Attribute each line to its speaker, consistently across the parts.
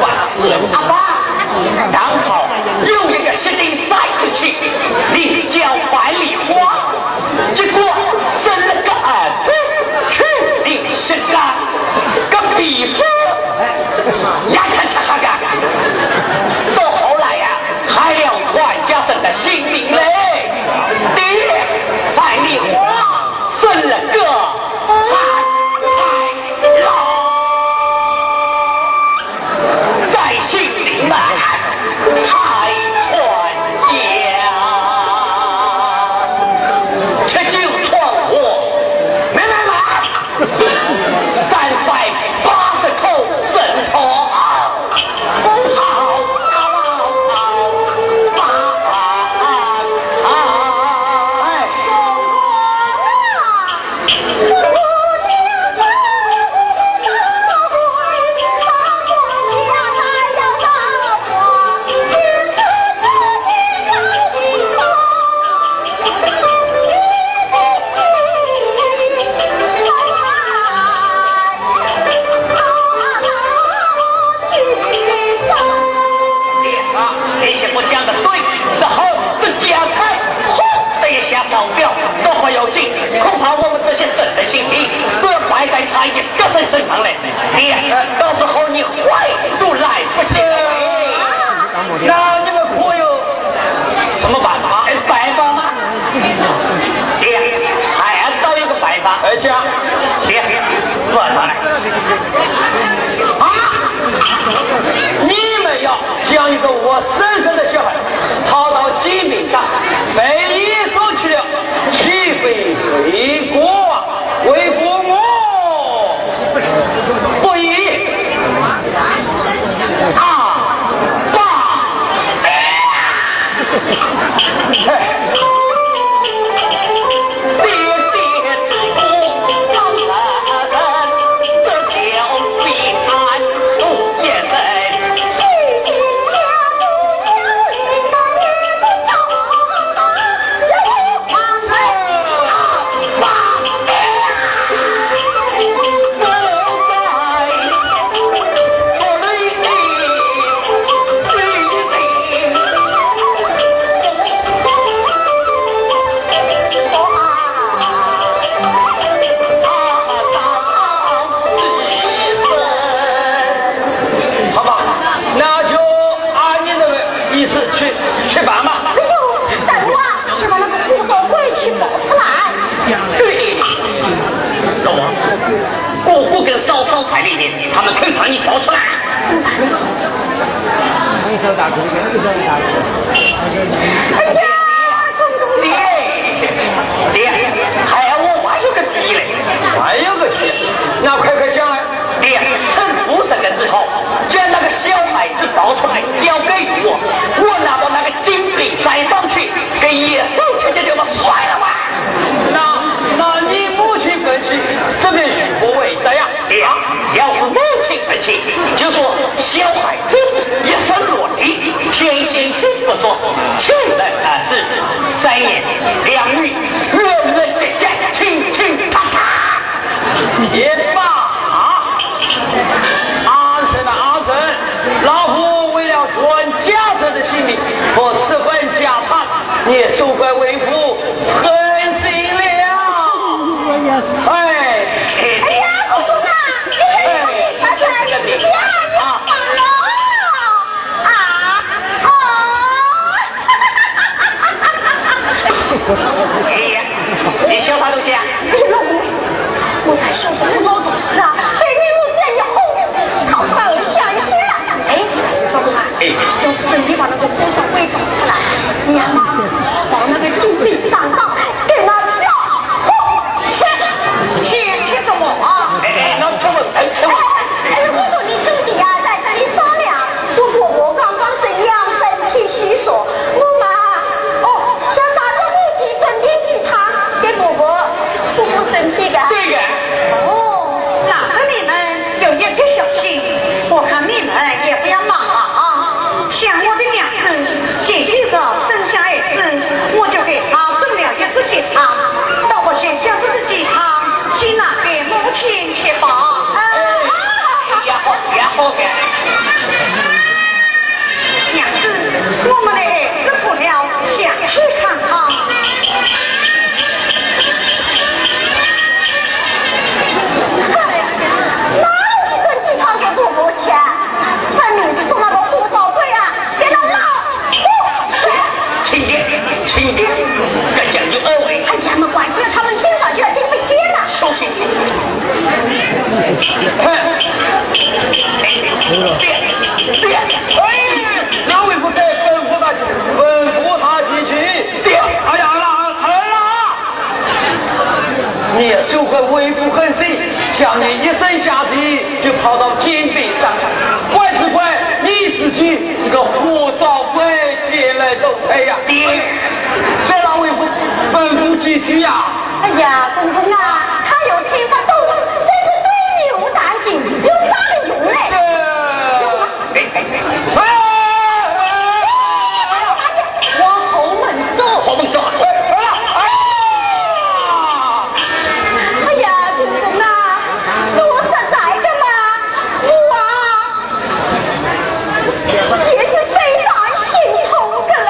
Speaker 1: กว่าเหมือน เอาบ้า 이거. 现在他
Speaker 2: 是
Speaker 1: 三言两语问问姐姐亲亲他他别怕啊安城啊安城老虎为了传家乡的性命我吃坏家饭也受怪哎
Speaker 2: 呀，你
Speaker 1: 消化东西啊？
Speaker 2: 哎呀，老公，我在说工作的啊。这你不在你后，他把我想死了。哎，老公啊，要，是你把那个工作给搞出来。娘妈，把那。不要忙了啊！像我的
Speaker 3: 娘
Speaker 4: 子，这
Speaker 3: 几个生下儿子，我就给他炖了一只鸡汤，倒过学将这的
Speaker 2: 鸡汤，先拿给母亲去
Speaker 3: 煲。
Speaker 2: 哎呀，好，
Speaker 3: 呀好，娘子，
Speaker 5: 我
Speaker 6: 们的。
Speaker 5: 爹，爹，
Speaker 6: 哎呀，
Speaker 5: 哪位
Speaker 2: 咐他
Speaker 6: 几句？啊！
Speaker 2: 哎我
Speaker 6: 好猛兽好猛兽
Speaker 7: 哎呀哎呀祖啊是我所在的吗我
Speaker 2: 啊是非常心痛的了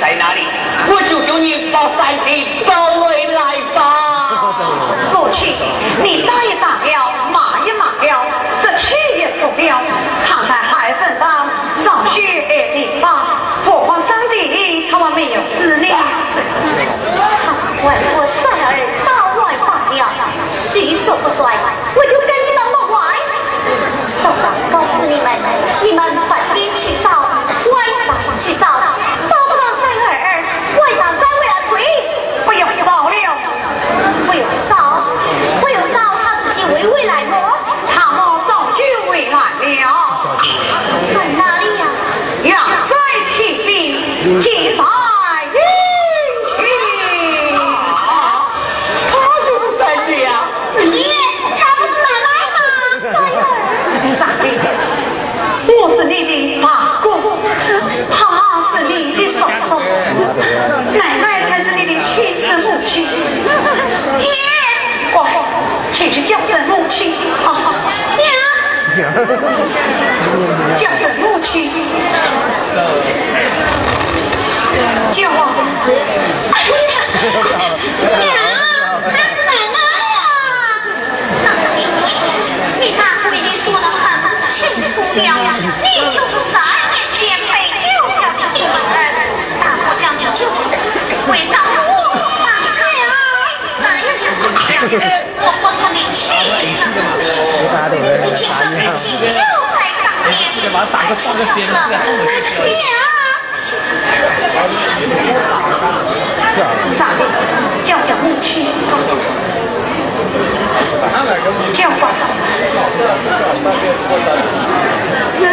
Speaker 1: 在哪里。我求求你把三弟找回来吧。
Speaker 3: 母亲，你打也打了，骂也骂了，这气也出了，看在孩子上上学的地方，不慌三弟他们没有子女。
Speaker 2: 我我三儿到外罢了，虚说不算，
Speaker 3: 兵，记在营去。
Speaker 1: 啊，他就是
Speaker 2: 他不是奶奶吗？
Speaker 3: 我是你的他是你的嫂嫂，奶奶才是你的亲生母亲。叫声母亲，叫声母亲，
Speaker 2: 娘，那是奶奶呀！上帝，你大姑已经说得很清楚了，你就是三年前被丢掉的大姑将你救的，为啥我把你三年我不是你亲生母亲，你就在当年，而且叫声娘。
Speaker 3: 上帝，叫叫木七，叫吧。
Speaker 2: 娘。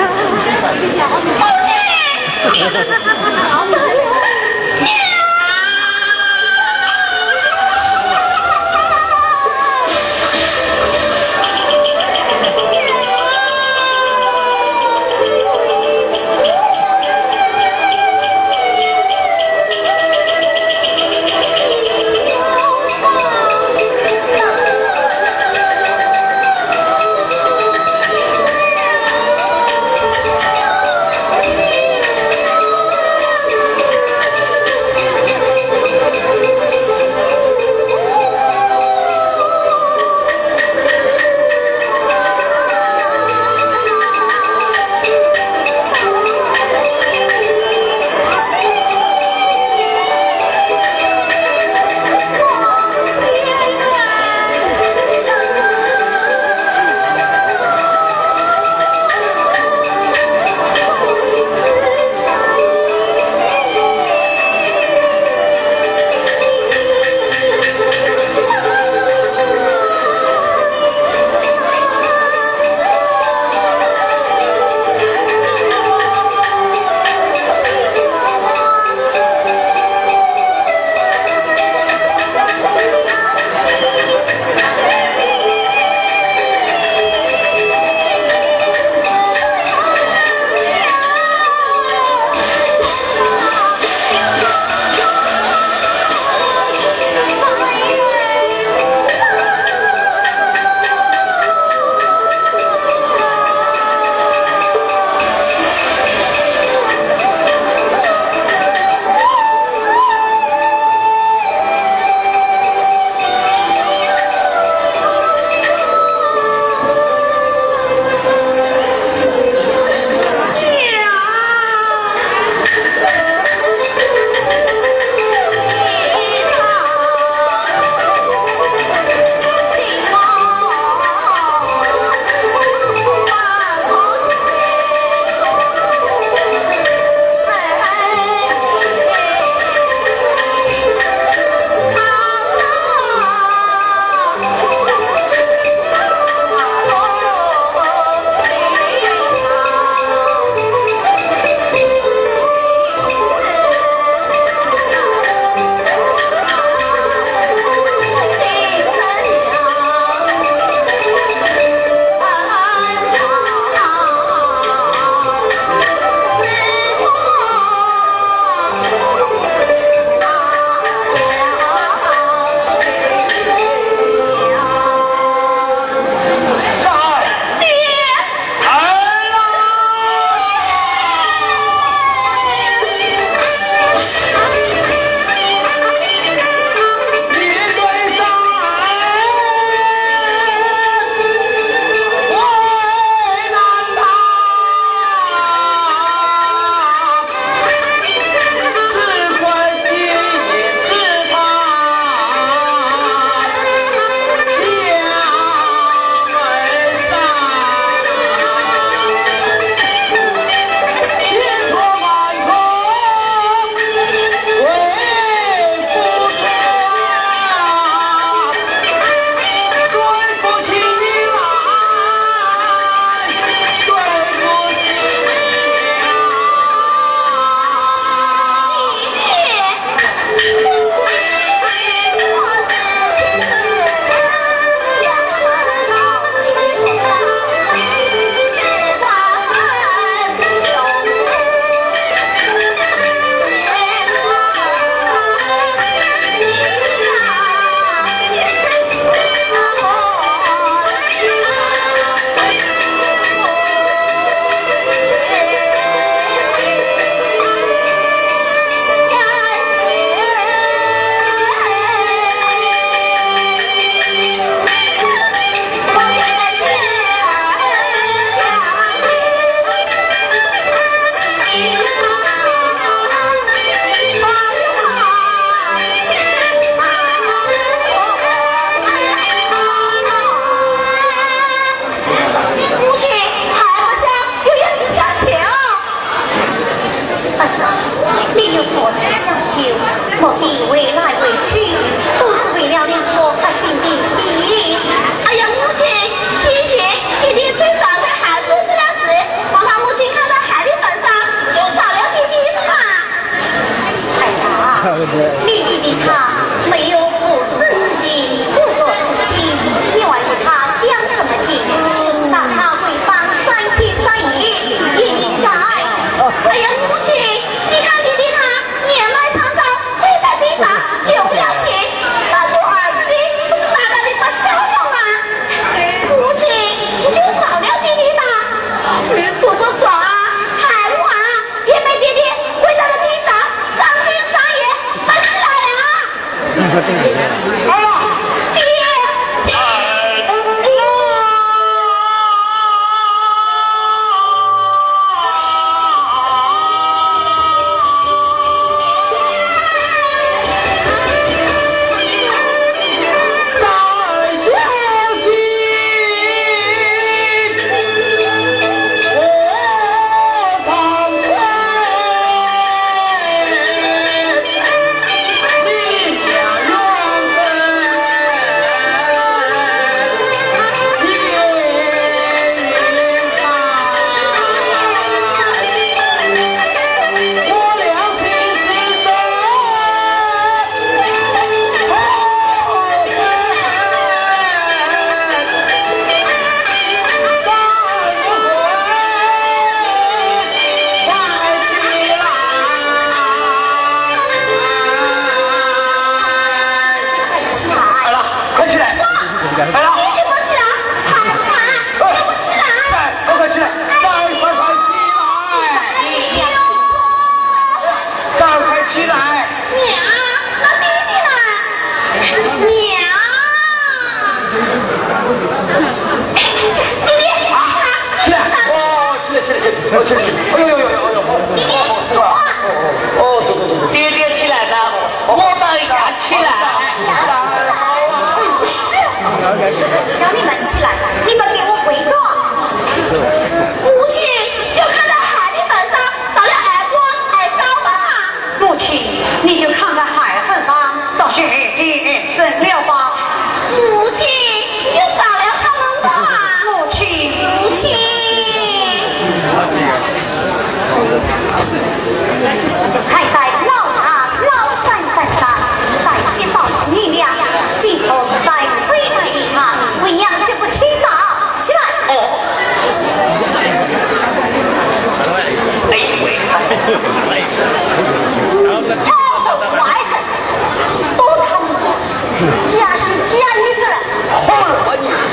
Speaker 8: 那就看
Speaker 3: 看。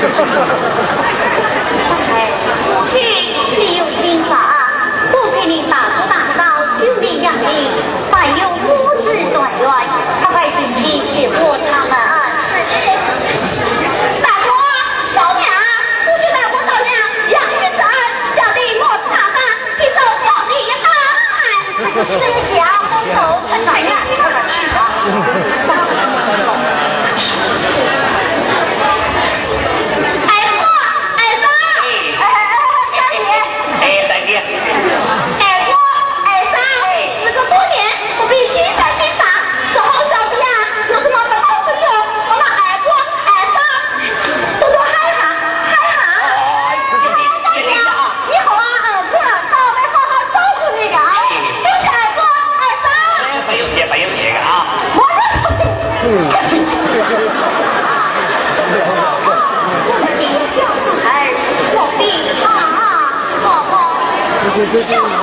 Speaker 1: 哎
Speaker 2: 亲你有精神啊多给你大姑大嫂九零养病还有五子短圆快快请去谢过他们
Speaker 8: 啊大姑娘不许大姑娘养育子小弟莫
Speaker 2: 怕他听到小
Speaker 1: 弟的
Speaker 9: 大
Speaker 2: 恩笑死！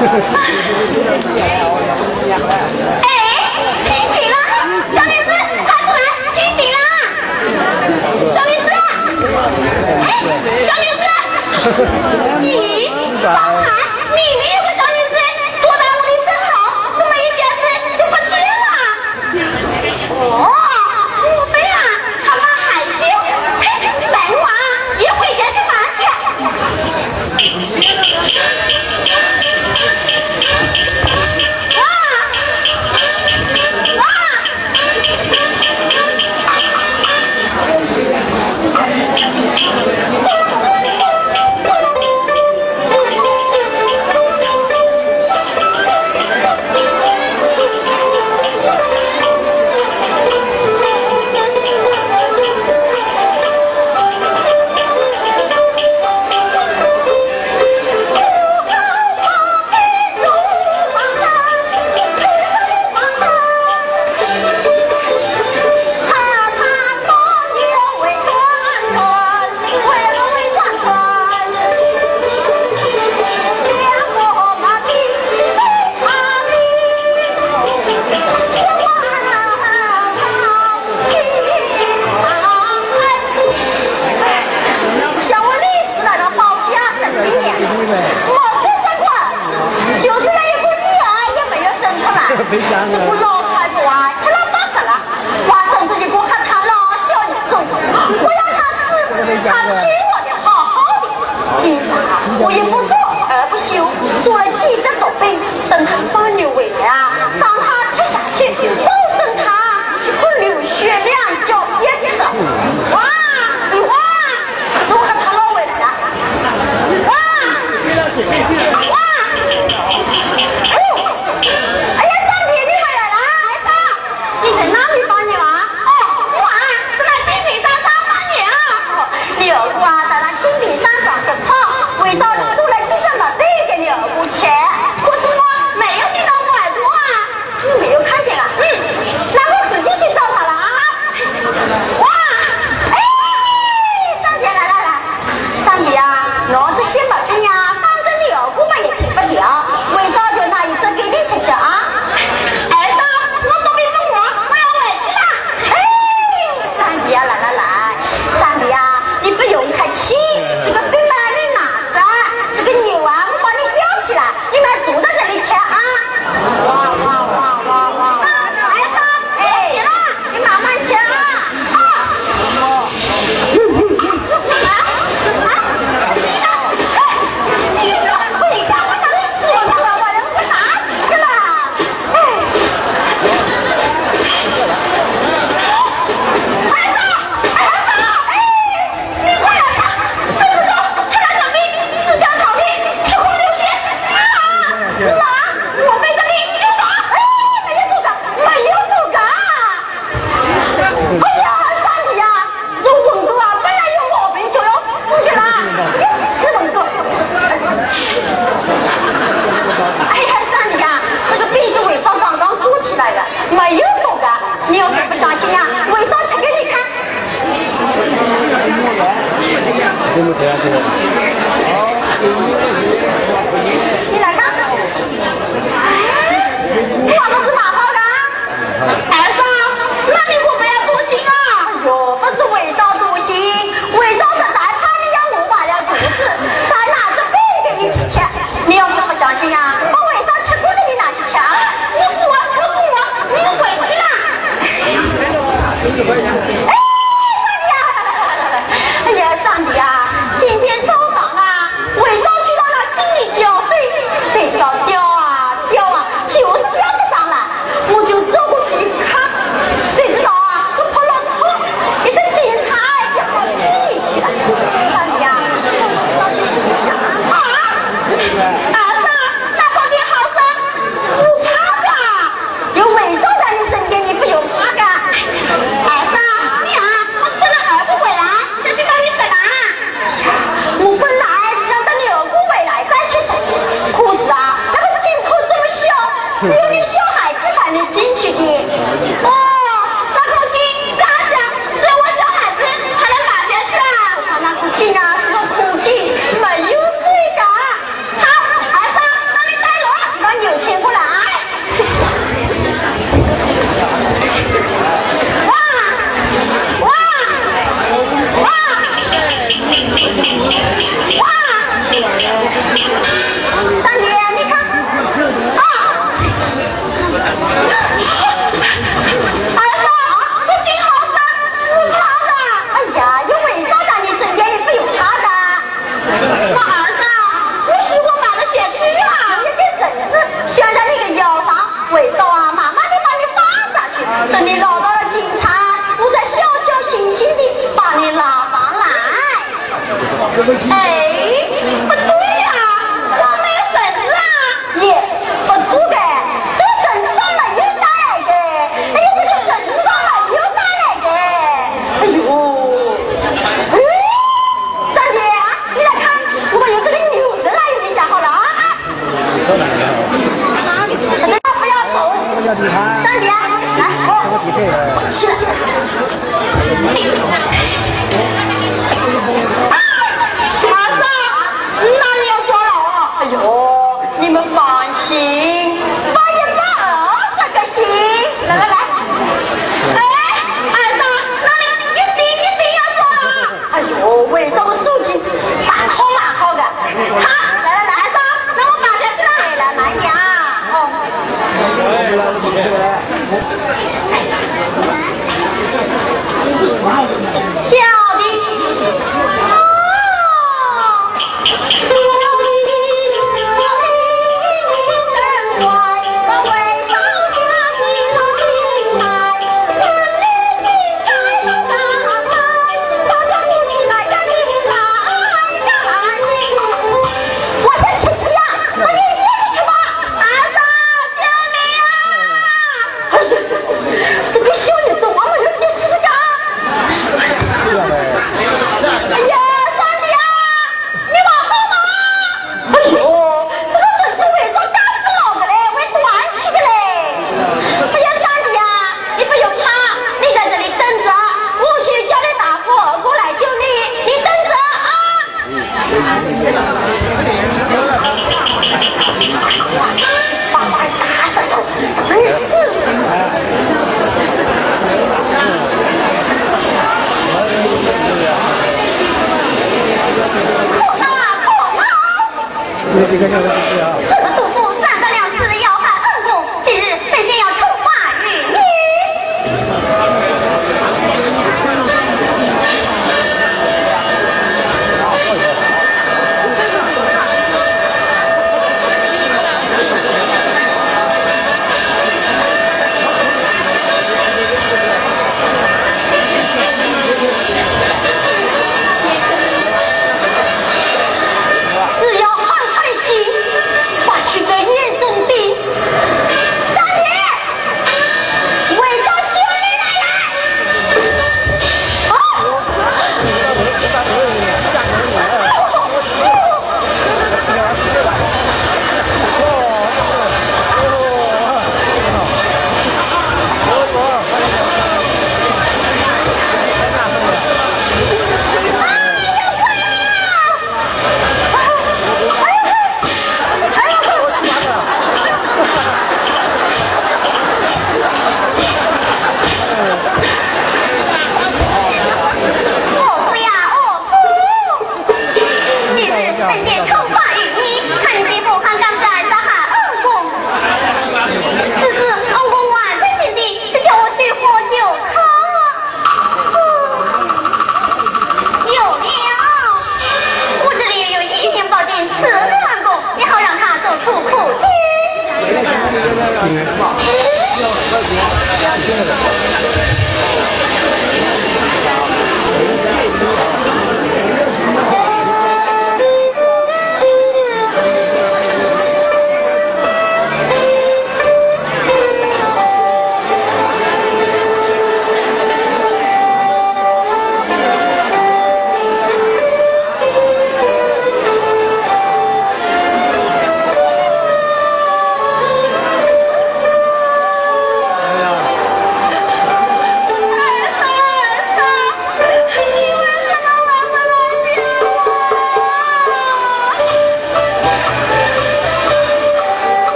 Speaker 2: 诶清醒了小李子快过来清醒了。小李子哎小李子你刚才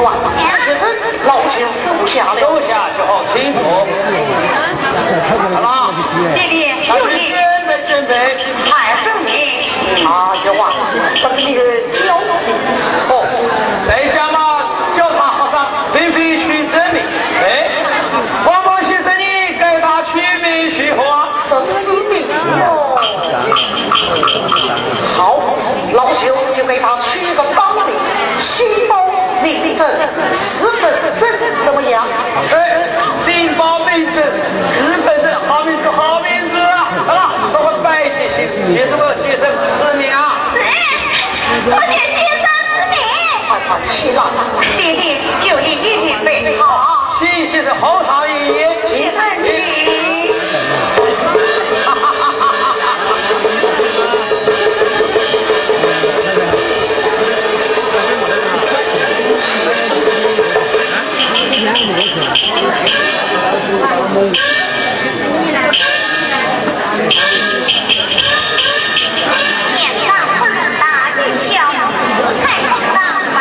Speaker 10: 哇！其实老
Speaker 3: 先生
Speaker 9: 留下留下就好，
Speaker 2: 清楚，什么？弟弟，
Speaker 3: 弟弟，
Speaker 9: 准备准备，
Speaker 3: 海证明。
Speaker 11: 啊，小王，他是个刁，
Speaker 9: 哦，在家嘛，叫他好上，必去证明。哎，王宝先生，你给他取名去好？
Speaker 11: 这是你名。好，老朽就给他取一个高名，新高。你你，十分的真怎么样？
Speaker 9: 哎，新宝贝，这日本的好名字，好名字啊。啊，我们拜见先生，写个先生师娘啊。
Speaker 2: 是，我写先生之名，
Speaker 11: 快快去吧。
Speaker 3: 弟弟，就你一脸最。好，
Speaker 9: 谢先生，红桃爷爷，
Speaker 3: 齐奋。333，
Speaker 2: 点到不能打，取消，全部打败。